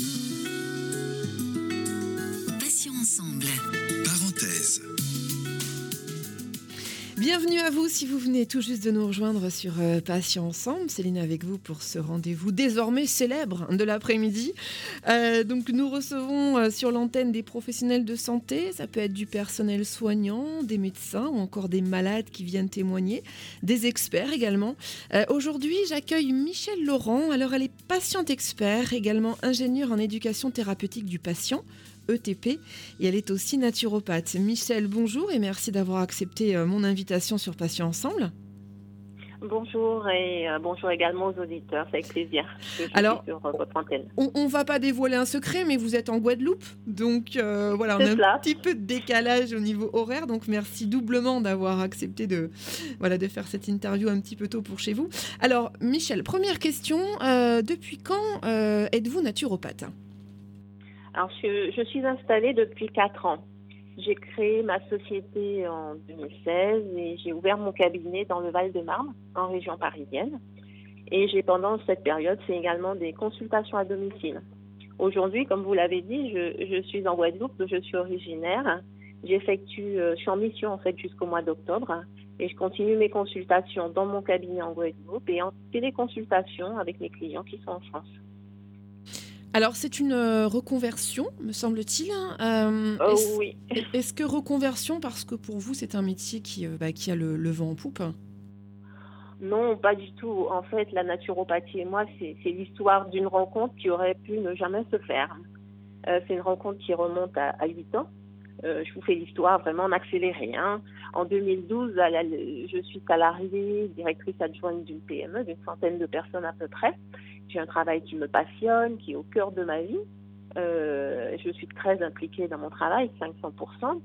Mm-hmm. Bienvenue à vous si vous venez tout juste de nous rejoindre sur euh, Patients Ensemble. Céline avec vous pour ce rendez-vous désormais célèbre de l'après-midi. Euh, donc nous recevons euh, sur l'antenne des professionnels de santé, ça peut être du personnel soignant, des médecins ou encore des malades qui viennent témoigner, des experts également. Aujourd'hui j'accueille Michel Laurent, alors elle est patiente expert, également ingénieure en éducation thérapeutique du patient. ETP et elle est aussi naturopathe. Michel, bonjour et merci d'avoir accepté euh, mon invitation sur Patients Ensemble. Bonjour et euh, bonjour également aux auditeurs, c'est avec plaisir que je Alors, suis sur euh, votre antenne. On, on va pas dévoiler un secret, mais vous êtes en Guadeloupe, donc euh, voilà, on a un petit peu de décalage au niveau horaire, donc merci doublement d'avoir accepté de voilà de faire cette interview un petit peu tôt pour chez vous. Alors Michel, première question, depuis quand êtes-vous naturopathe? Alors je, suis installée depuis 4 ans. J'ai créé ma société en 2016 et j'ai ouvert mon cabinet dans le Val-de-Marne, en région parisienne. Et j'ai pendant cette période fait également des consultations à domicile. Aujourd'hui, comme vous l'avez dit, je, je suis en Guadeloupe, je suis originaire. J'effectue, euh, je suis en mission en fait jusqu'au mois d'octobre et je continue mes consultations dans mon cabinet en Guadeloupe et en téléconsultation avec mes clients qui sont en France. Alors c'est une euh, reconversion, me semble-t-il. Euh, Oh est-ce- oui. Est-ce que reconversion parce que pour vous c'est un métier qui, euh, bah, qui a le, le vent en poupe? Non, pas du tout. En fait, la naturopathie et moi, c'est c'est l'histoire d'une rencontre qui aurait pu ne jamais se faire. Euh, c'est une rencontre qui remonte à, à 8 ans. Euh, je vous fais l'histoire vraiment en accéléré. Hein. En 2012, à la- je suis salariée, directrice adjointe d'une PME, d'une centaine de personnes à peu près. J'ai un travail qui me passionne, qui est au cœur de ma vie. Euh, je suis très impliquée dans mon travail, 500%.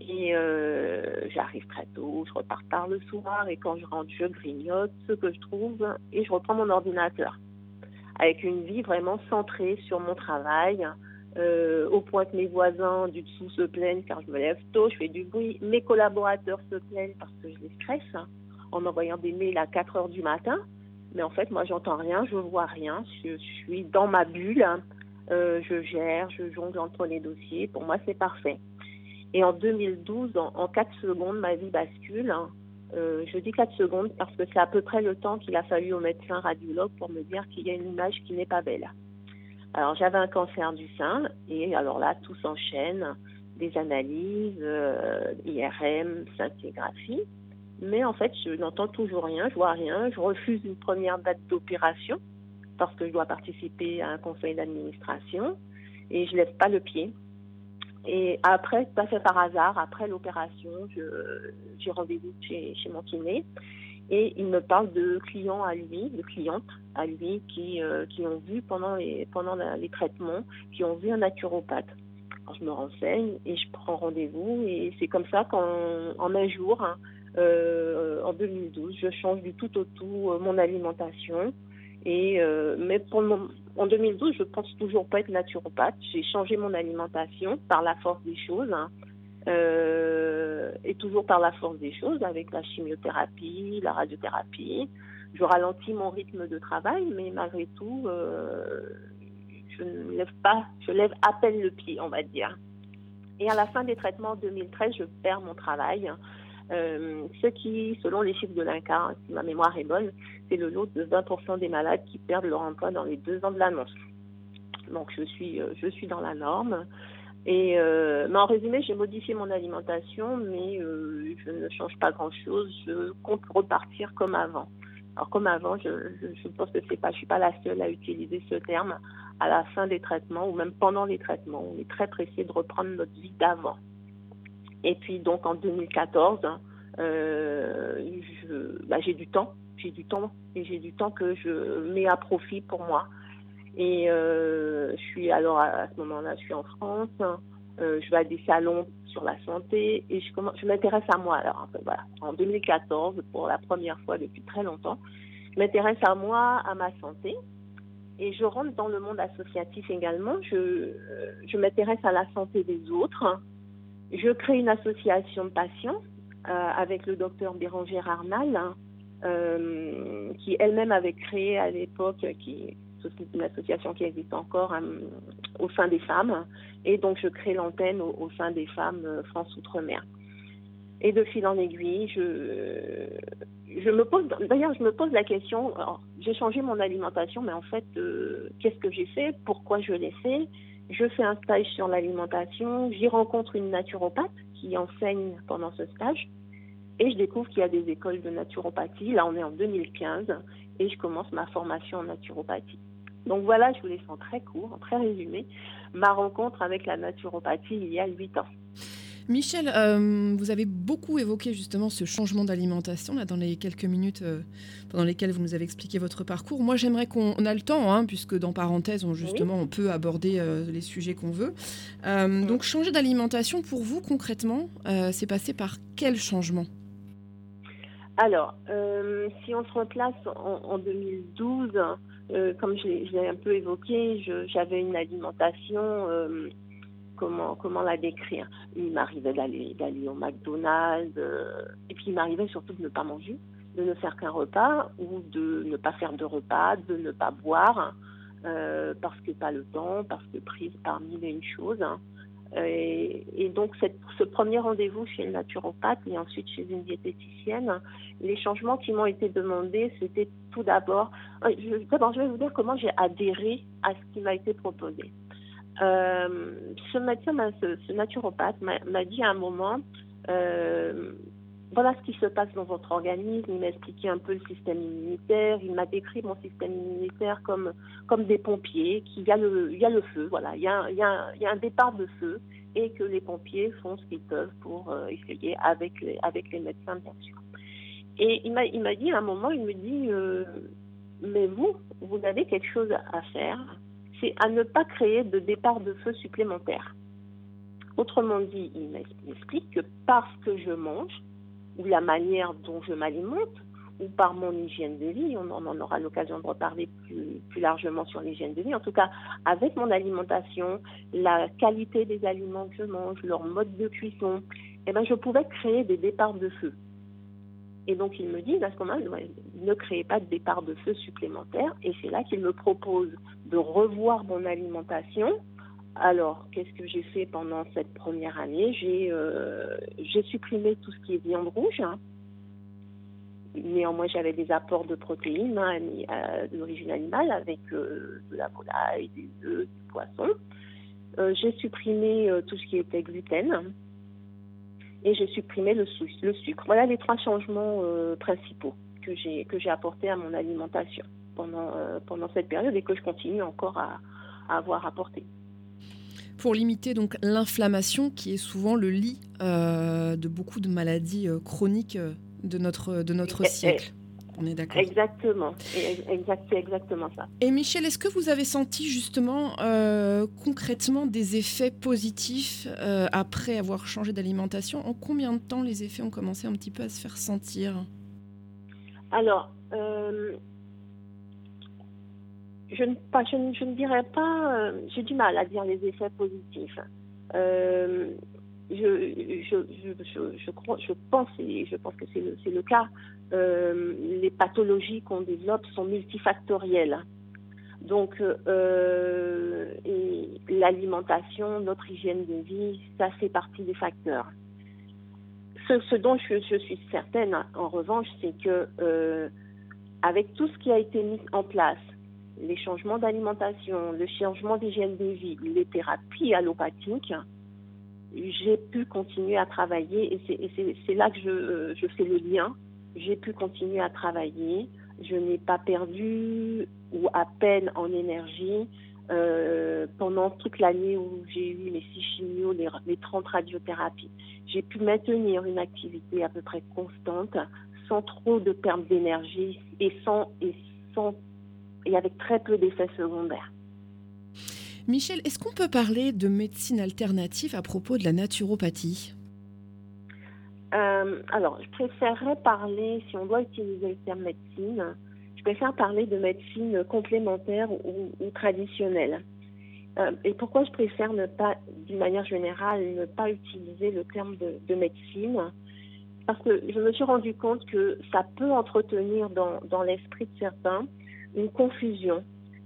Et euh, j'arrive très tôt, je repars tard le soir et quand je rentre, je grignote ce que je trouve et je reprends mon ordinateur. Avec une vie vraiment centrée sur mon travail, euh, au point que mes voisins du dessous se plaignent car je me lève tôt, je fais du bruit. Mes collaborateurs se plaignent parce que je les stresse hein, en envoyant des mails à 4 heures du matin. Mais en fait, moi, j'entends rien, je vois rien, je, suis dans ma bulle, hein. Euh, je gère, je jongle entre les dossiers. Pour moi, c'est parfait. Et en 2012, en, en 4 secondes, ma vie bascule. hein. Euh, je dis 4 secondes parce que c'est à peu près le temps qu'il a fallu au médecin radiologue pour me dire qu'il y a une image qui n'est pas belle. Alors j'avais un cancer du sein et alors là, tout s'enchaîne, des analyses, euh, IRM, scintigraphie. Mais en fait, je n'entends toujours rien, je vois rien. Je refuse une première date d'opération parce que je dois participer à un conseil d'administration et je lève pas le pied. Et après, tout fait par hasard, après l'opération, j'ai rendez-vous chez, mon kiné et il me parle de clients à lui, de clientes à lui qui, euh, qui ont vu pendant les, pendant les traitements, qui ont vu un naturopathe. Je me renseigne et je prends rendez-vous et c'est comme ça qu'en en un jour, hein, euh, en 2012, je change du tout au tout euh, mon alimentation. Et euh, mais en 2012, je pense toujours pas être naturopathe. J'ai changé mon alimentation par la force des choses. hein. Et toujours par la force des choses, avec la chimiothérapie, la radiothérapie. Je ralentis mon rythme de travail, mais malgré tout, je ne lève pas, je lève à peine le pied, on va dire. Et à la fin des traitements en 2013, je perds mon travail. Euh, ce qui, selon les chiffres de l'INCA, si ma mémoire est bonne, c'est le lot de 20% des malades qui perdent leur emploi dans les deux ans de l'annonce. Donc je suis, euh, je suis dans la norme. Et euh, mais en résumé, j'ai modifié mon alimentation, mais je ne change pas grand-chose. Je compte repartir comme avant. Alors comme avant, je, je, je pense que c'est pas, je suis pas la seule à utiliser ce terme. À la fin des traitements ou même pendant les traitements, on est très pressé de reprendre notre vie d'avant. Et puis donc en 2014, euh, bah, j'ai du temps, j'ai du temps et j'ai du temps que je mets à profit pour moi. Et euh, je suis alors à, ce moment-là, je suis en France. euh, je vais à des salons sur la santé et je, commence- je m'intéresse à moi. Alors en, fait, voilà, en 2014, pour la première fois depuis très longtemps, je m'intéresse à moi, à ma santé. Et je rentre dans le monde associatif également. Je m'intéresse à la santé des autres. Je crée une association de patients euh, avec le docteur Bérangère Arnal, hein, euh, qui elle-même avait créé à l'époque, qui une, association qui existe encore au sein des femmes. Et donc, je crée l'antenne au, sein des femmes France Outre-mer. Et de fil en aiguille, je, je me pose, d'ailleurs, je me pose la question, j'ai changé mon alimentation, mais en fait, qu'est-ce que j'ai fait? Pourquoi je l'ai fait? Je fais un stage sur l'alimentation, j'y rencontre une naturopathe qui enseigne pendant ce stage. Et je découvre qu'il y a des écoles de naturopathie. Là, on est en 2015 et je commence ma formation en naturopathie. Donc voilà, je vous laisse en très court, en très résumé, ma rencontre avec la naturopathie il y a huit ans. Michel, euh, vous avez beaucoup évoqué justement ce changement d'alimentation là dans les quelques minutes euh, pendant lesquelles vous nous avez expliqué votre parcours. Moi, j'aimerais qu'on a le temps, hein, puisque dans parenthèse, on, justement, on peut aborder euh, les sujets qu'on veut. Donc, changer d'alimentation pour vous concrètement, c'est passé par quel changement? Alors, si on se replace en, 2012, comme je l'ai un peu évoqué, j'avais une alimentation comment, la décrire Il m'arrivait d'aller, au McDonald's, euh, et puis il m'arrivait surtout de ne pas manger, de ne faire qu'un repas, ou de ne pas faire de repas, de ne pas boire, euh, parce que pas le temps, parce que prise parmi les une choses. Et, donc, ce premier rendez-vous chez le naturopathe et ensuite chez une diététicienne, les changements qui m'ont été demandés, c'était tout d'abord, euh, d'abord, je vais vous dire comment j'ai adhéré à ce qui m'a été proposé. Euh, ce médecin, ce, naturopathe, m'a dit à un moment, euh, voilà ce qui se passe dans votre organisme. Il m'a expliqué un peu le système immunitaire. Il m'a décrit mon système immunitaire comme, des pompiers, qu'il y, a le, feu, voilà. Il y a, un départ de feu et que les pompiers font ce qu'ils peuvent pour euh, essayer avec les, médecins, bien sûr. Et il m'a dit à un moment, il me dit, mais vous, vous avez quelque chose à faire à ne pas créer de départ de feu supplémentaire. Autrement dit, il m'explique que parce que je mange, ou la manière dont je m'alimente, ou par mon hygiène de vie, on en aura l'occasion de reparler plus, plus largement sur l'hygiène de vie, en tout cas avec mon alimentation, la qualité des aliments que je mange, leur mode de cuisson, eh ben, je pouvais créer des départs de feu. Et donc ils me disent à ce moment-là, ne créez pas de départ de feu supplémentaire. Et c'est là qu'ils me proposent de revoir mon alimentation. Alors, qu'est-ce que j'ai fait pendant cette première année? J'ai euh, supprimé tout ce qui est viande rouge. Néanmoins, j'avais des apports de protéines hein, euh, d'origine animale avec euh, de la volaille, des œufs, du poisson. j'ai supprimé tout ce qui était gluten et j'ai supprimé le, sucre. Voilà les trois changements euh, principaux que j'ai que j'ai apportés à mon alimentation pendant euh, pendant cette période et que je continue encore à, avoir apporté. Pour limiter donc l'inflammation qui est souvent le lit euh, de beaucoup de maladies chroniques de notre de notre siècle. On est d'accord. Exactement. C'est exactement ça. Et Michel, est-ce que vous avez senti justement euh, concrètement des effets positifs euh, après avoir changé d'alimentation? En combien de temps les effets ont commencé un petit peu à se faire sentir? Alors, euh, je, ne, pas, je, ne, dirais pas, j'ai du mal à dire les effets positifs. Je, pense, et je pense que c'est le, le, cas, euh, les pathologies qu'on développe sont multifactorielles. Donc, euh, l'alimentation, notre hygiène de vie, ça fait partie des facteurs. Ce, dont je, suis certaine, en revanche, c'est que euh, avec tout ce qui a été mis en place, les changements d'alimentation, le changement d'hygiène de vie, les thérapies allopathiques, j'ai pu continuer à travailler et c'est là que je, je fais le lien j'ai pu continuer à travailler. Je n'ai pas perdu ou à peine en énergie euh, pendant toute l'année où j'ai eu mes six chimios, les, les 30 radiothérapies. J'ai pu maintenir une activité à peu près constante, sans trop de perte d'énergie et sans et sans et avec très peu d'effets secondaires. Michel, est-ce qu'on peut parler de médecine alternative à propos de la naturopathie? Euh, alors, je préférerais parler, si on doit utiliser le terme médecine, je préfère parler de médecine complémentaire ou, traditionnelle. Euh, et pourquoi je préfère ne pas, d'une manière générale, ne pas utiliser le terme de, médecine? Parce que je me suis rendu compte que ça peut entretenir dans, dans l'esprit de certains une confusion,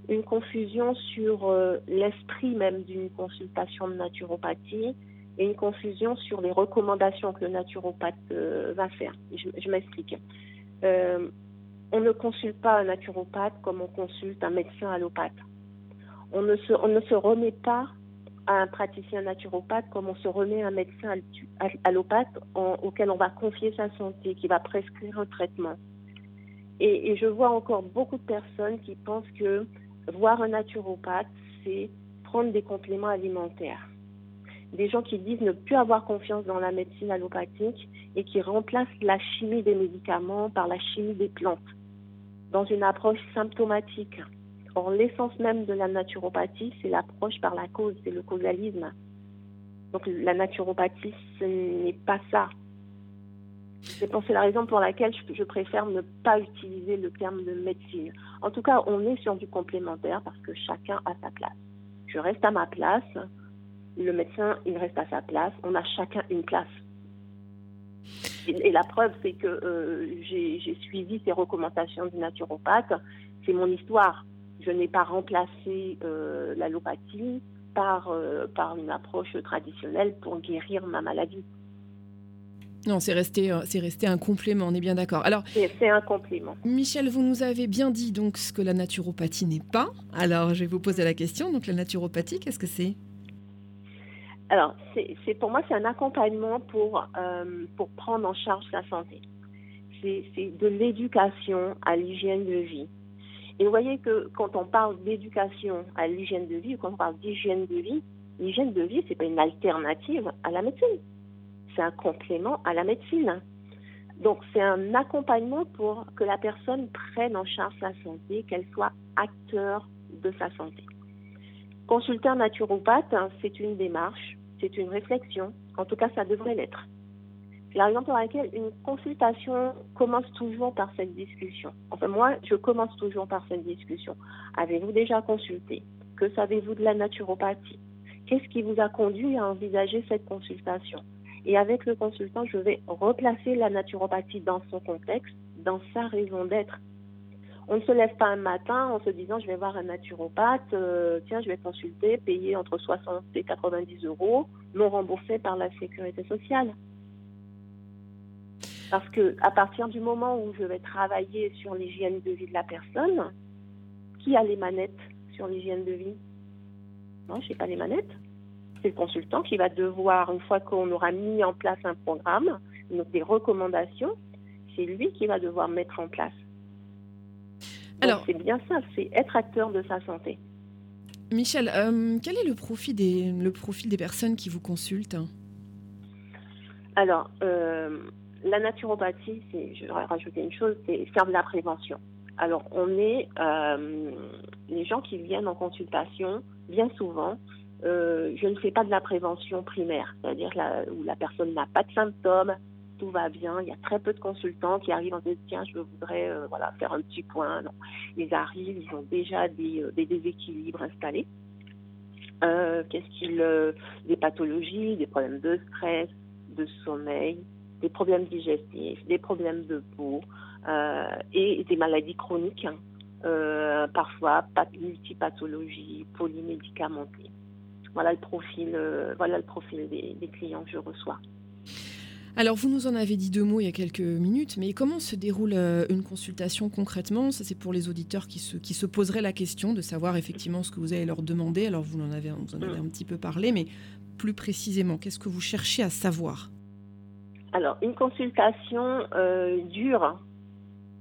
une confusion sur l'esprit même d'une consultation de naturopathie et une confusion sur les recommandations que le naturopathe va faire. Je, m'explique. on ne consulte pas un naturopathe comme on consulte un médecin allopathe. On ne se, on ne se remet pas à un praticien naturopathe comme on se remet à un médecin allopathe auquel on va confier sa santé, qui va prescrire un traitement. Et, je vois encore beaucoup de personnes qui pensent que voir un naturopathe, c'est prendre des compléments alimentaires. Des gens qui disent ne plus avoir confiance dans la médecine allopathique et qui remplacent la chimie des médicaments par la chimie des plantes dans une approche symptomatique. Or, l'essence même de la naturopathie, c'est l'approche par la cause, c'est le causalisme. Donc, la naturopathie, ce n'est pas ça. C'est la raison pour laquelle je, préfère ne pas utiliser le terme de médecine. En tout cas, on est sur du complémentaire parce que chacun a sa place. Je reste à ma place, le médecin, il reste à sa place, on a chacun une place. Et, la preuve, c'est que euh, j'ai suivi ces recommandations du naturopathe. C'est mon histoire je n'ai pas remplacé euh, l'allopathie par, euh, par une approche traditionnelle pour guérir ma maladie. Non, c'est resté, euh, c'est resté un complément, on est bien d'accord. Alors, c'est un complément. Michel, vous nous avez bien dit donc ce que la naturopathie n'est pas. Alors, je vais vous poser la question. Donc, la naturopathie, qu'est-ce que c'est? Alors, c'est, pour moi, c'est un accompagnement pour, pour prendre en charge sa santé. C'est, c'est de l'éducation à l'hygiène de vie. Et vous voyez que quand on parle d'éducation à l'hygiène de vie, quand on parle d'hygiène de vie, l'hygiène de vie, ce n'est pas une alternative à la médecine. C'est un complément à la médecine. Donc, c'est un accompagnement pour que la personne prenne en charge sa santé, qu'elle soit acteur de sa santé. Consulter un naturopathe, hein, c'est une démarche, c'est une réflexion. En tout cas, ça devrait l'être. C'est la raison pour laquelle une consultation commence toujours par cette discussion. Enfin, moi, je commence toujours par cette discussion. Avez-vous déjà consulté? Que savez-vous de la naturopathie? Qu'est-ce qui vous a conduit à envisager cette consultation? Et avec le consultant, je vais replacer la naturopathie dans son contexte, dans sa raison d'être. On ne se lève pas un matin en se disant je vais voir un naturopathe, euh, tiens, je vais consulter, payer entre 60 et 90 euros, non remboursé par la sécurité sociale. Parce que à partir du moment où je vais travailler sur l'hygiène de vie de la personne, qui a les manettes sur l'hygiène de vie? Non, je n'ai pas les manettes. C'est le consultant qui va devoir, une fois qu'on aura mis en place un programme, des recommandations, c'est lui qui va devoir mettre en place. Alors, c'est bien ça, c'est être acteur de sa santé. Michel, euh, quel est le profil, des, le profil des personnes qui vous consultent? Alors, euh, la naturopathie, c'est, je vais rajouter une chose, c'est faire de la prévention. Alors, on est euh, les gens qui viennent en consultation, bien souvent, euh, je ne fais pas de la prévention primaire, c'est-à-dire où la personne n'a pas de symptômes, tout va bien. Il y a très peu de consultants qui arrivent en disant tiens, je voudrais euh, voilà faire un petit point. Non, ils arrivent, ils ont déjà des, des déséquilibres installés. qu'est-ce qu'ils, des pathologies, des problèmes de stress, de sommeil, des problèmes digestifs, des problèmes de peau euh, et des maladies chroniques, hein. euh, parfois multipathologies, polymédicamentées. Voilà le profil, euh, voilà le profil des, clients que je reçois. Alors, vous nous en avez dit deux mots il y a quelques minutes, mais comment se déroule une consultation concrètement? Ça, c'est pour les auditeurs qui se, qui se poseraient la question de savoir effectivement ce que vous allez leur demander. Alors, vous en avez, vous en avez mm. un petit peu parlé, mais plus précisément, qu'est-ce que vous cherchez à savoir? Alors, une consultation euh, dure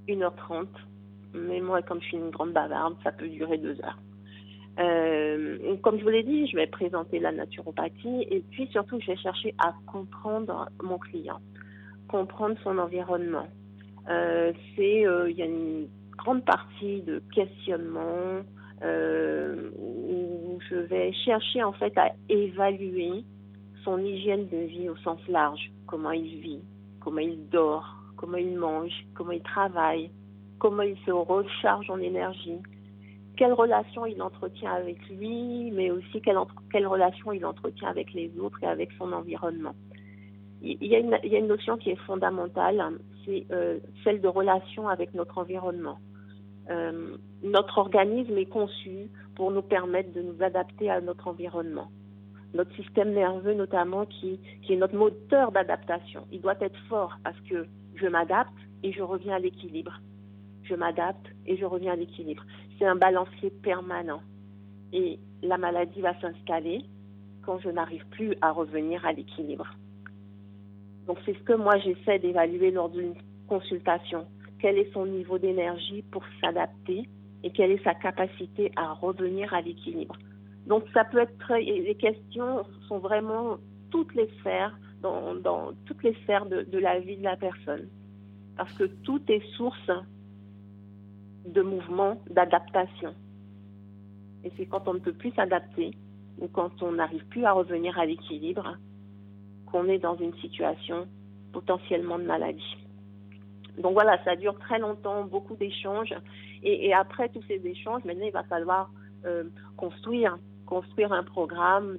1h30, mais moi, comme je suis une grande bavarde, ça peut durer 2 heures. Euh, comme je vous l'ai dit, je vais présenter la naturopathie et puis surtout, je vais chercher à comprendre mon client, comprendre son environnement. Euh, c'est, il y a une grande partie de questionnement où je vais chercher en fait à évaluer son hygiène de vie au sens large comment il vit, comment il dort, comment il mange, comment il travaille, comment il se recharge en énergie, quelle relation il entretient avec lui, mais aussi quelle, quelle relation il entretient avec les autres et avec son environnement. Il y a une, notion qui est fondamentale, c'est euh, celle de relation avec notre environnement. notre organisme est conçu pour nous permettre de nous adapter à notre environnement. Notre système nerveux notamment, qui, qui est notre moteur d'adaptation, il doit être fort parce que je m'adapte et je reviens à l'équilibre. Je m'adapte et je reviens à l'équilibre. C'est un balancier permanent. Et la maladie va s'installer quand je n'arrive plus à revenir à l'équilibre. Donc c'est ce que moi j'essaie d'évaluer lors d'une consultation. Quel est son niveau d'énergie pour s'adapter et quelle est sa capacité à revenir à l'équilibre? Donc ça peut être très, les questions sont vraiment toutes les sphères, dans, toutes les sphères de, de, la vie de la personne. Parce que tout est source de mouvement, d'adaptation. Et c'est quand on ne peut plus s'adapter ou quand on n'arrive plus à revenir à l'équilibre qu'on est dans une situation potentiellement de maladie. Donc voilà, ça dure très longtemps, beaucoup d'échanges. Et, après tous ces échanges, maintenant, il va falloir euh, construire, construire un programme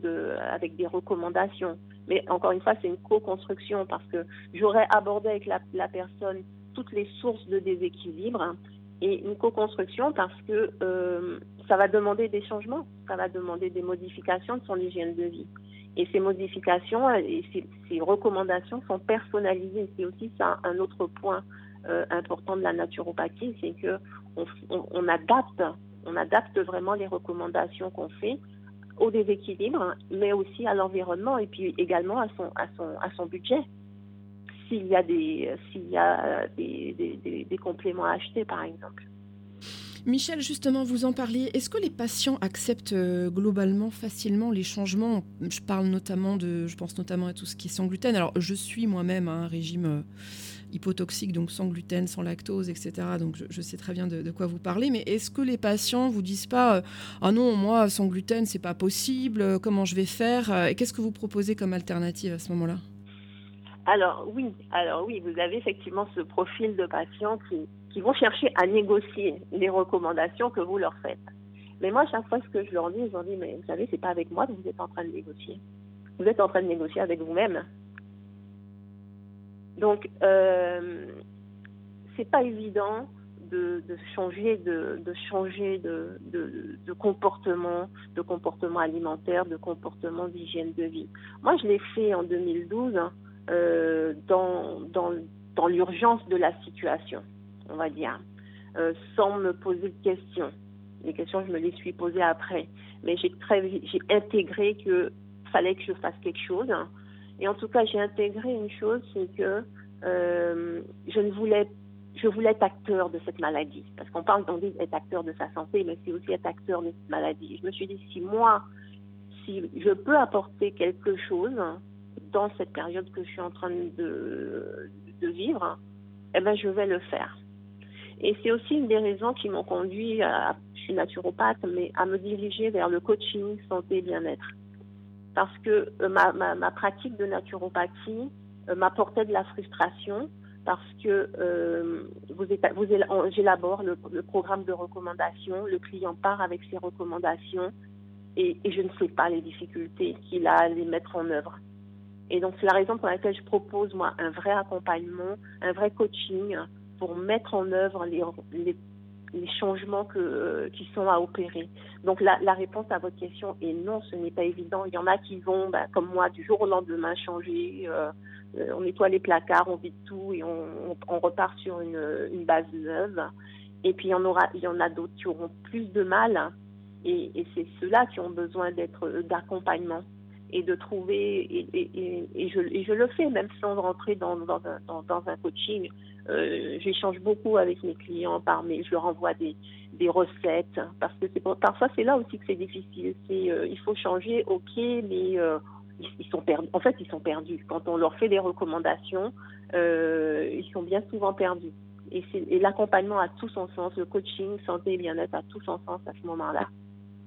avec des recommandations. Mais encore une fois, c'est une co-construction parce que j'aurais abordé avec la, la, personne toutes les sources de déséquilibre et une co-construction parce que euh, ça va demander des changements, ça va demander des modifications de son hygiène de vie. Et ces modifications et ces, recommandations sont personnalisées. C'est aussi un autre point euh, important de la naturopathie, c'est que on, on, adapte, on adapte vraiment les recommandations qu'on fait au déséquilibre, mais aussi à l'environnement et puis également à son budget. S'il y a des, s'il y a des, des, des compléments à acheter, par exemple. Michel, justement, vous en parliez. Est-ce que les patients acceptent euh, globalement facilement les changements? Je parle notamment de, je pense notamment à tout ce qui est sans gluten. Alors, je suis moi-même un régime euh, hypotoxique, donc sans gluten, sans lactose, etc. Donc je, sais très bien de, de, quoi vous parlez. Mais est-ce que les patients vous disent pas euh, ah non moi sans gluten c'est pas possible, euh, comment je vais faire euh, Et qu'est-ce que vous proposez comme alternative à ce moment-là? Alors oui, alors oui, vous avez effectivement ce profil de patients qui, vont chercher à négocier les recommandations que vous leur faites. Mais moi, chaque fois, ce que je leur dis, je leur dis, mais vous savez, c'est pas avec moi que vous êtes en train de négocier. Vous êtes en train de négocier avec vous-même. Donc, euh, c'est pas évident de, de, changer de, de changer de, de, comportement, de comportement alimentaire, de comportement d'hygiène de vie. Moi, je l'ai fait en 2012 euh, dans, l'urgence de la situation, on va dire, euh, sans me poser de questions. Les questions, je me les suis posées après, mais j'ai intégré que fallait que je fasse quelque chose et en tout cas, j'ai intégré une chose, c'est que euh, je ne voulais, je voulais être acteur de cette maladie. Parce qu'on parle, on dit être acteur de sa santé, mais c'est aussi être acteur de cette maladie. Je me suis dit, si moi, si je peux apporter quelque chose dans cette période que je suis en train de, vivre, eh ben, je vais le faire. Et c'est aussi une des raisons qui m'ont conduit, je suis naturopathe, mais à me diriger vers le coaching santé bien-être parce que euh, ma, pratique de naturopathie euh, m'apportait de la frustration parce que euh, vous, vous j'élabore le, programme de recommandation, le client part avec ses recommandations et je ne sais pas les difficultés qu'il a à les mettre en œuvre. Et donc c'est la raison pour laquelle je propose moi un vrai accompagnement, un vrai coaching pour mettre en œuvre les, les changements euh, qui sont à opérer. Donc la, réponse à votre question est non, ce n'est pas évident. Il y en a qui vont, bah, comme moi, du jour au lendemain changer. Euh, euh, on nettoie les placards, on vide tout et on, repart sur une, base neuve. Et puis il y en aura, il y en a d'autres qui auront plus de mal. Et c'est ceux-là qui ont besoin d'être d'accompagnement et de trouver et, et, et, je, je le fais même sans rentrer dans, dans, dans, dans un coaching euh, j'échange beaucoup avec mes clients par je leur envoie des, des recettes parce que parfois c'est là aussi que c'est difficile. Euh, il faut changer, ok, mais euh, ils, sont perdus. En fait, ils sont perdus. Quand on leur fait des recommandations, ils sont bien souvent perdus. Et, et l'accompagnement a tout son sens, le coaching santé et bien-être a tout son sens à ce moment-là.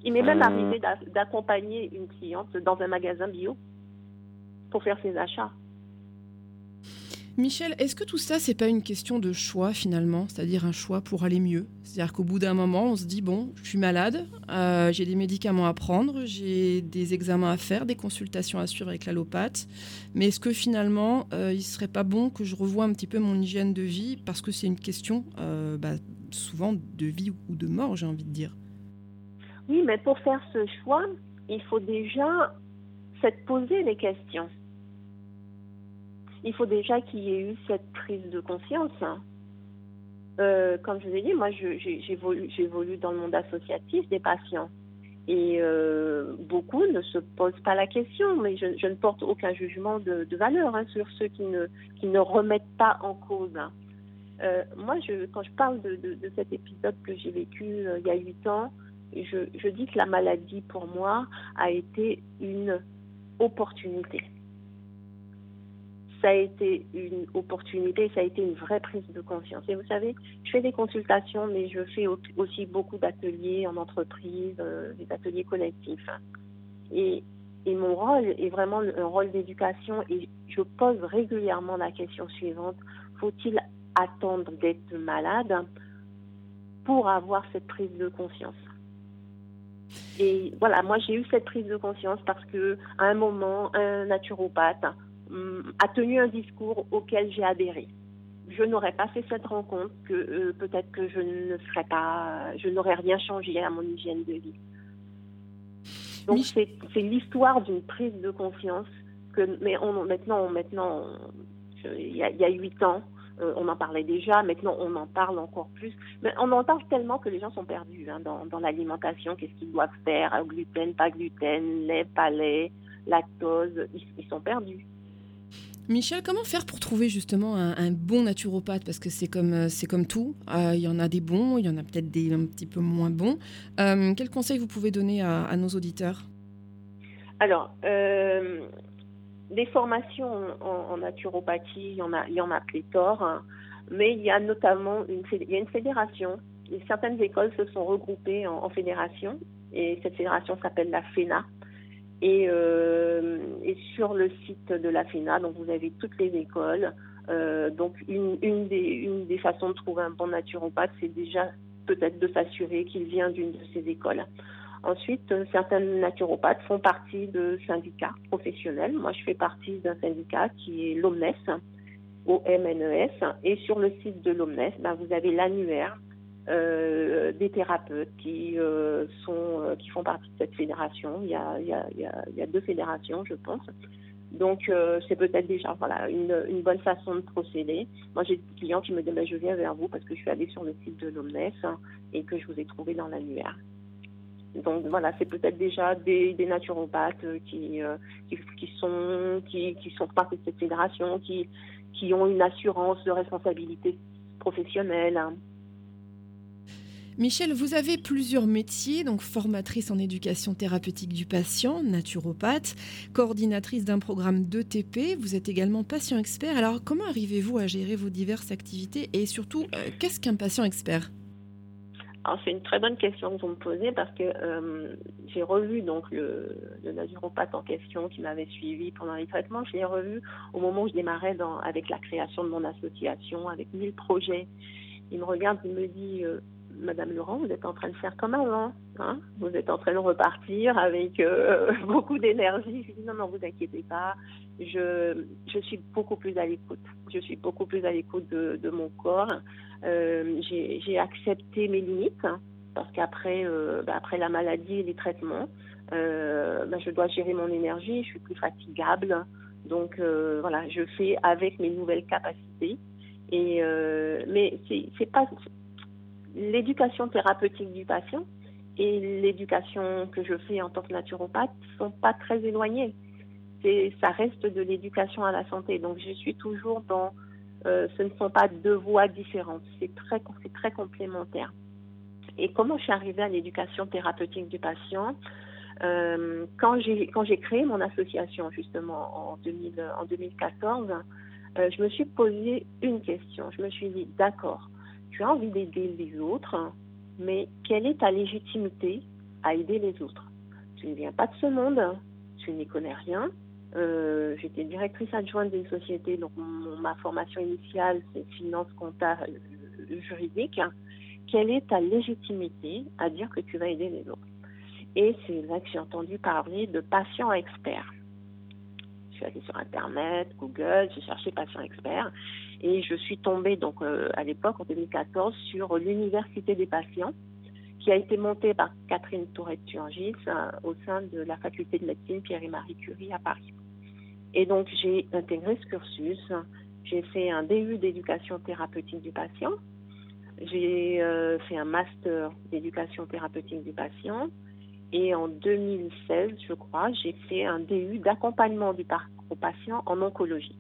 Il m'est même arrivé d'accompagner une cliente dans un magasin bio pour faire ses achats. Michel, est-ce que tout ça, c'est pas une question de choix finalement, c'est-à-dire un choix pour aller mieux? C'est-à-dire qu'au bout d'un moment, on se dit bon, je suis malade, euh, j'ai des médicaments à prendre, j'ai des examens à faire, des consultations à suivre avec l'allopathe, mais est-ce que finalement, euh, il serait pas bon que je revoie un petit peu mon hygiène de vie? Parce que c'est une question euh, bah, souvent de vie ou de mort, j'ai envie de dire. Oui, mais pour faire ce choix, il faut déjà s'être posé des questions il faut déjà qu'il y ait eu cette prise de conscience. Hein. Euh, comme je vous ai dit, moi, j'évolue dans le monde associatif des patients. Et euh, beaucoup ne se posent pas la question, mais je, ne porte aucun jugement de, valeur hein, sur ceux qui ne, qui ne remettent pas en cause. Hein. Euh, moi, je, quand je parle de, de cet épisode que j'ai vécu il y a huit ans, je, dis que la maladie, pour moi, a été une opportunité ça a été une opportunité, ça a été une vraie prise de conscience. Et vous savez, je fais des consultations, mais je fais aussi beaucoup d'ateliers en entreprise, euh, des ateliers collectifs. Et, mon rôle est vraiment un rôle d'éducation et je pose régulièrement la question suivante, faut-il attendre d'être malade pour avoir cette prise de conscience? Et voilà, moi j'ai eu cette prise de conscience parce que à un moment, un naturopathe a tenu un discours auquel j'ai adhéré. Je n'aurais pas fait cette rencontre, que euh, peut-être que je ne serais pas, je n'aurais rien changé à mon hygiène de vie. Donc c'est l'histoire d'une prise de conscience que, mais on, maintenant, maintenant, il y, a huit ans, euh, on en parlait déjà, maintenant on en parle encore plus. Mais on en parle tellement que les gens sont perdus hein, dans, l'alimentation, qu'est-ce qu'ils doivent faire, gluten, pas gluten, lait, pas lait, lactose, ils sont perdus. Michel, comment faire pour trouver justement un, bon naturopathe? Parce que c'est comme, euh, c'est comme tout. Euh, il y en a des bons, il y en a peut-être des un petit peu moins bons. Euh, quels conseils vous pouvez donner à, nos auditeurs? Alors, des formations en, naturopathie, il y en a, il y en a pléthore. Hein. mais il y a notamment une, il y a une fédération. certaines écoles se sont regroupées en, fédération. Et cette fédération s'appelle la FENA. Euh, et, sur le site de la FENA, donc vous avez toutes les écoles. Euh, donc une, des, une des façons de trouver un bon naturopathe, c'est déjà peut-être de s'assurer qu'il vient d'une de ces écoles. Ensuite, euh, certains naturopathes font partie de syndicats professionnels. Moi, je fais partie d'un syndicat qui est l'OMNES, O-M-N-E-S. Et sur le site de l'OMNES, ben, vous avez l'annuaire euh, des thérapeutes qui euh, sont qui font partie de cette fédération. Il y a, deux fédérations, je pense. Donc c'est peut-être déjà une, une, bonne façon de procéder. Moi j'ai des clients qui me disent ben, je viens vers vous parce que je suis allée sur le site de l'Omnes et que je vous ai trouvé dans l'annuaire. Donc voilà, c'est peut-être déjà des, naturopathes qui, qui, qui, sont qui sont partie de cette fédération, qui qui ont une assurance de responsabilité professionnelle. Hein. Michel, vous avez plusieurs métiers, donc formatrice en éducation thérapeutique du patient, naturopathe, coordinatrice d'un programme d'ETP, vous êtes également patient expert. Alors comment arrivez-vous à gérer vos diverses activités et surtout, euh, qu'est-ce qu'un patient expert? Alors c'est une très bonne question que vous me posez parce que euh, j'ai revu donc le, naturopathe en question qui m'avait suivi pendant les traitements. Je l'ai revu au moment où je démarrais dans, avec la création de mon association, avec 1000 projets. Il me regarde, il me dit euh, Madame Laurent, vous êtes en train de faire comme avant. Hein? Vous êtes en train de repartir avec euh, beaucoup d'énergie. Je dis non, non, vous inquiétez pas. Je, suis beaucoup plus à l'écoute. Je suis beaucoup plus à l'écoute de, mon corps. Euh, J'ai accepté mes limites parce qu'après euh, bah, après la maladie et les traitements, euh, bah, je dois gérer mon énergie. Je suis plus fatigable. Donc voilà, je fais avec mes nouvelles capacités. Mais c'est pas l'éducation thérapeutique du patient et l'éducation que je fais en tant que naturopathe sont pas très éloignées. Ça reste de l'éducation à la santé. Donc je suis toujours dans, euh, ce ne sont pas deux voies différentes. C'est très, c'est très complémentaire. Et comment je suis arrivée à l'éducation thérapeutique du patient euh, quand j'ai quand j'ai créé mon association justement en 2000 en 2014, euh, je me suis posé une question. Je me suis dit d'accord tu as envie d'aider les autres, mais quelle est ta légitimité à aider les autres? Tu ne viens pas de ce monde, tu n'y connais rien, Euh, j'étais directrice adjointe d'une société, donc ma formation initiale, c'est finance comptable euh, juridique. Quelle est ta légitimité à dire que tu vas aider les autres? Et c'est là que j'ai entendu parler de patient expert. Je suis allée sur Internet, Google, j'ai cherché patient expert et je suis tombée donc euh, à l'époque en 2014 sur l'université des patients qui a été montée par Catherine Tourette-Turgis au sein de la faculté de médecine Pierre et Marie Curie à Paris. Et donc, j'ai intégré ce cursus. J'ai fait un DU d'éducation thérapeutique du patient. J'ai euh, fait un master d'éducation thérapeutique du patient. Et en 2016, je crois, j'ai fait un DU d'accompagnement du parcours patient en oncologie.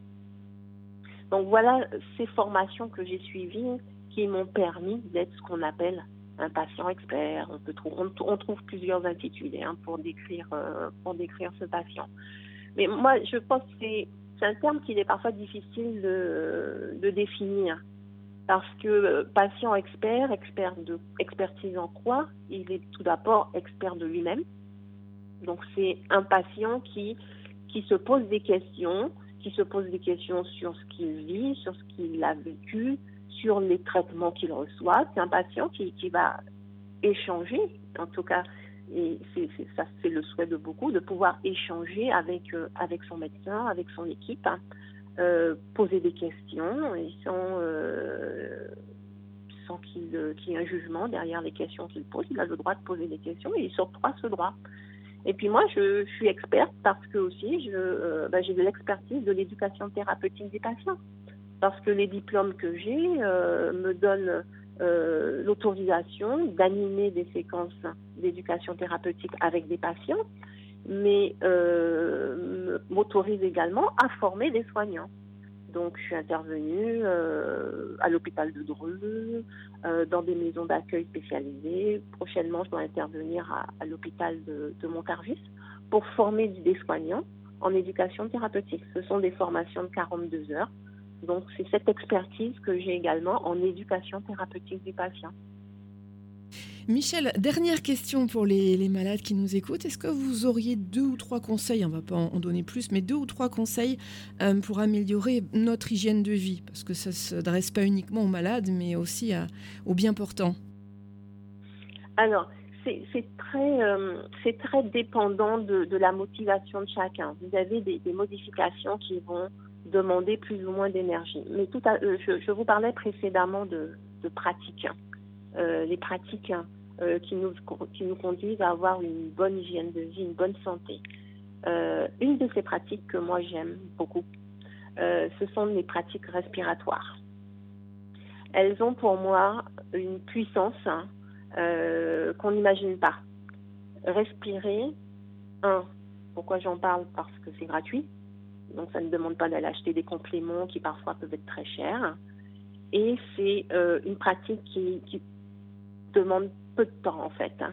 Donc voilà ces formations que j'ai suivies qui m'ont permis d'être ce qu'on appelle un patient expert. On, trouve plusieurs intitulés hein, euh, pour décrire ce patient. Mais moi, je pense que c'est un terme qu'il est parfois difficile de, de, définir. Parce que euh, patient expert, expert de expertise en quoi? Il est tout d'abord expert de lui-même. Donc c'est un patient qui, qui se pose des questions, qui se pose des questions sur ce qu'il vit, sur ce qu'il a vécu, sur les traitements qu'il reçoit. C'est un patient qui, qui va échanger, en tout cas et ça, c'est le souhait de beaucoup, de pouvoir échanger avec, euh, avec son médecin, avec son équipe, hein. euh, poser des questions sans, euh, sans qu'il, qu'il y ait un jugement derrière les questions qu'il pose. Il a le droit de poser des questions et il s'octroie ce droit. Et puis moi, je, suis experte parce que aussi, je, ben, j'ai de l'expertise de l'éducation thérapeutique des patients. Parce que les diplômes que j'ai me donnent euh, l'autorisation d'animer des séquences d'éducation thérapeutique avec des patients, mais euh, m'autorise également à former des soignants. Donc, je suis intervenue euh, à l'hôpital de Dreux, dans des maisons d'accueil spécialisées. Prochainement, je dois intervenir à, l'hôpital de, de Montargis pour former des soignants en éducation thérapeutique. Ce sont des formations de 42 heures donc, c'est cette expertise que j'ai également en éducation thérapeutique des patients. Michel, dernière question pour les, malades qui nous écoutent. Est-ce que vous auriez deux ou trois conseils, on ne va pas en, donner plus, mais deux ou trois conseils euh, pour améliorer notre hygiène de vie? Parce que ça ne s'adresse pas uniquement aux malades, mais aussi aux bien portants. Alors, c'est très, euh, très dépendant de, la motivation de chacun. Vous avez des modifications qui vont demander plus ou moins d'énergie. Mais tout euh, je, vous parlais précédemment de, pratiques, hein. euh, les pratiques hein, euh, qui, nous, qui nous conduisent à avoir une bonne hygiène de vie, une bonne santé. une de ces pratiques que moi j'aime beaucoup, ce sont les pratiques respiratoires. Elles ont pour moi une puissance hein, qu'on n'imagine pas. Respirer, un, pourquoi j'en parle? Parce que c'est gratuit. Donc ça ne demande pas d'aller acheter des compléments qui parfois peuvent être très chers. Et c'est euh, une pratique qui, demande peu de temps en fait. Hein.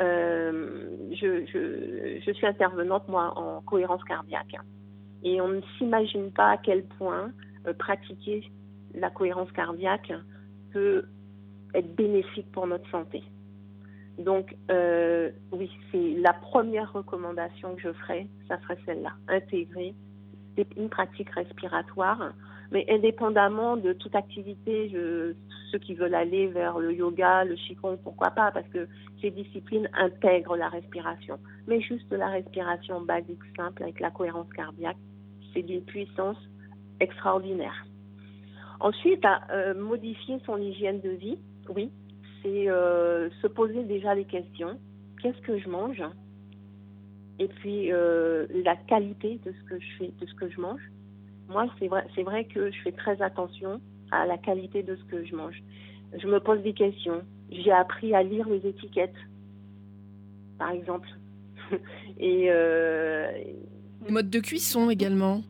Euh, je, suis intervenante moi en cohérence cardiaque et on ne s'imagine pas à quel point euh, pratiquer la cohérence cardiaque peut être bénéfique pour notre santé. Donc, oui, c'est la première recommandation que je ferais, ça serait celle-là, intégrer une pratique respiratoire, mais indépendamment de toute activité, ceux qui veulent aller vers le yoga, le qigong, pourquoi pas, parce que ces disciplines intègrent la respiration. Mais juste la respiration basique, simple, avec la cohérence cardiaque, c'est d'une puissance extraordinaire. Ensuite, euh, modifier son hygiène de vie, oui, c'est euh, se poser déjà les questions. Qu'est-ce que je mange? Et puis euh, la qualité de ce que je fais, de ce que je mange. Moi, c'est vrai, c'est vrai que je fais très attention à la qualité de ce que je mange. Je me pose des questions. J'ai appris à lire les étiquettes, par exemple. et euh, les modes de cuisson également.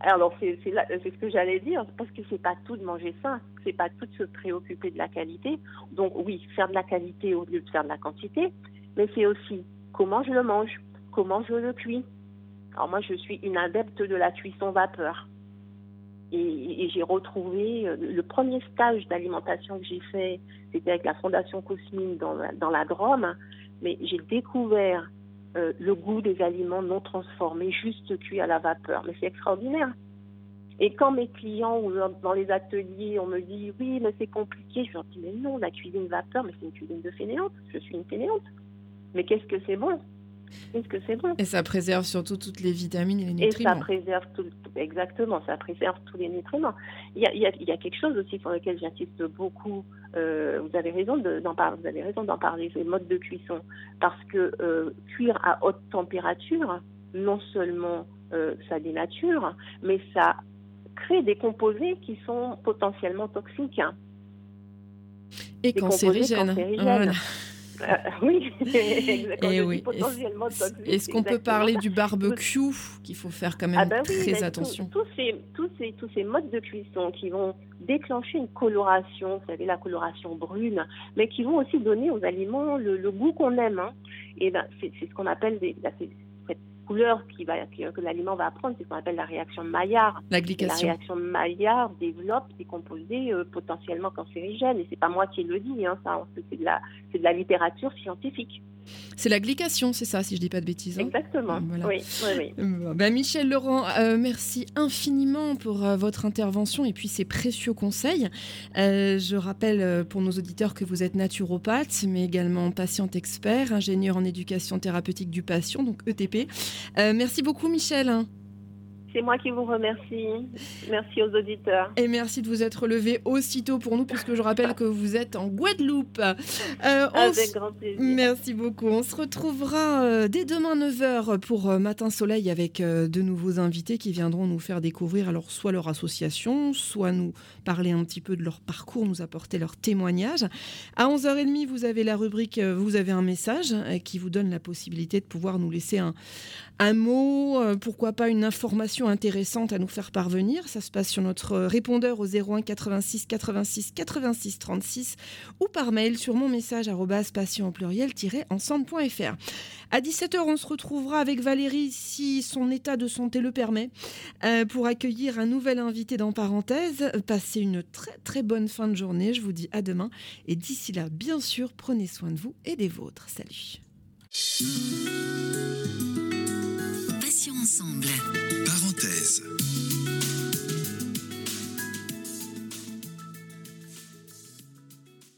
Alors c'est, c'est, c'est ce que j'allais dire, parce que c'est pas tout de manger sain, c'est pas tout de se préoccuper de la qualité. Donc oui, faire de la qualité au lieu de faire de la quantité, mais c'est aussi comment je le mange comment je le cuis. Alors moi, je suis une adepte de la cuisson vapeur. Et, j'ai retrouvé euh, le premier stage d'alimentation que j'ai fait, c'était avec la Fondation Cosmine dans la, dans la Drôme, mais j'ai découvert euh, le goût des aliments non transformés, juste cuits à la vapeur. Mais c'est extraordinaire. Et quand mes clients ou dans les ateliers, on me dit oui, mais c'est compliqué, je leur dis mais non, la cuisine vapeur, mais c'est une cuisine de fainéante. Je suis une fainéante. Mais qu'est-ce que c'est bon? Qu'est-ce que c'est bon Et ça préserve surtout toutes les vitamines et les nutriments. Et ça préserve tout, exactement, ça préserve tous les nutriments. Il y a, il y a, il y a quelque chose aussi sur lequel j'insiste beaucoup. Euh, vous avez raison d'en parler. Vous avez raison d'en parler. C'est le mode de cuisson, parce que euh, cuire à haute température, non seulement euh, ça dénature, mais ça crée des composés qui sont potentiellement toxiques. Et cancérigènes. cancérigènes. Euh, oui, exactement. Et oui. Est-ce qu'on peut parler du barbecue qu'il faut faire quand même ah ben très attention tous, ces, tous, ces, tous ces modes de cuisson qui vont déclencher une coloration, vous savez, la coloration brune, mais qui vont aussi donner aux aliments le, goût qu'on aime. Hein. Et ben, c'est ce qu'on appelle des, couleur qui va, que l'aliment va prendre, c'est ce qu'on appelle la réaction Maillard. La glycation. La réaction Maillard développe des composés euh, potentiellement cancérigènes. Et c'est pas moi qui le dis, hein, ça, c'est de, la, de la littérature scientifique. C'est la glycation, c'est ça, si je dis pas de bêtises. Hein. Exactement. Oui, oui, euh, bah, Michel Laurent, euh, merci infiniment pour euh, votre intervention et puis ces précieux conseils. je rappelle pour nos auditeurs que vous êtes naturopathe, mais également patiente expert, ingénieur en éducation thérapeutique du patient, donc ETP. merci beaucoup, Michel. C'est moi qui vous remercie. Merci aux auditeurs. Et merci de vous être levé aussitôt pour nous, puisque je rappelle que vous êtes en Guadeloupe. Euh, Avec grand plaisir. Merci beaucoup. On se retrouvera euh, dès demain 9h pour euh, Matin Soleil avec de nouveaux invités qui viendront nous faire découvrir alors soit leur association, soit nous parler un petit peu de leur parcours, nous apporter leur témoignage. À 11h30, vous avez la rubrique Vous avez un message qui vous donne la possibilité de pouvoir nous laisser un, un mot, pourquoi pas une information intéressante à nous faire parvenir. Ça se passe sur notre répondeur au 01 86 86 86 36 ou par mail sur mon message patient pluriel-ensemble.fr. À 17h, on se retrouvera avec Valérie si son état de santé le permet euh, pour accueillir un nouvel invité dans parenthèse. Passez une très très bonne fin de journée. Je vous dis à demain et d'ici là, bien sûr, prenez soin de vous et des vôtres. Salut. Ensemble. Parenthèse.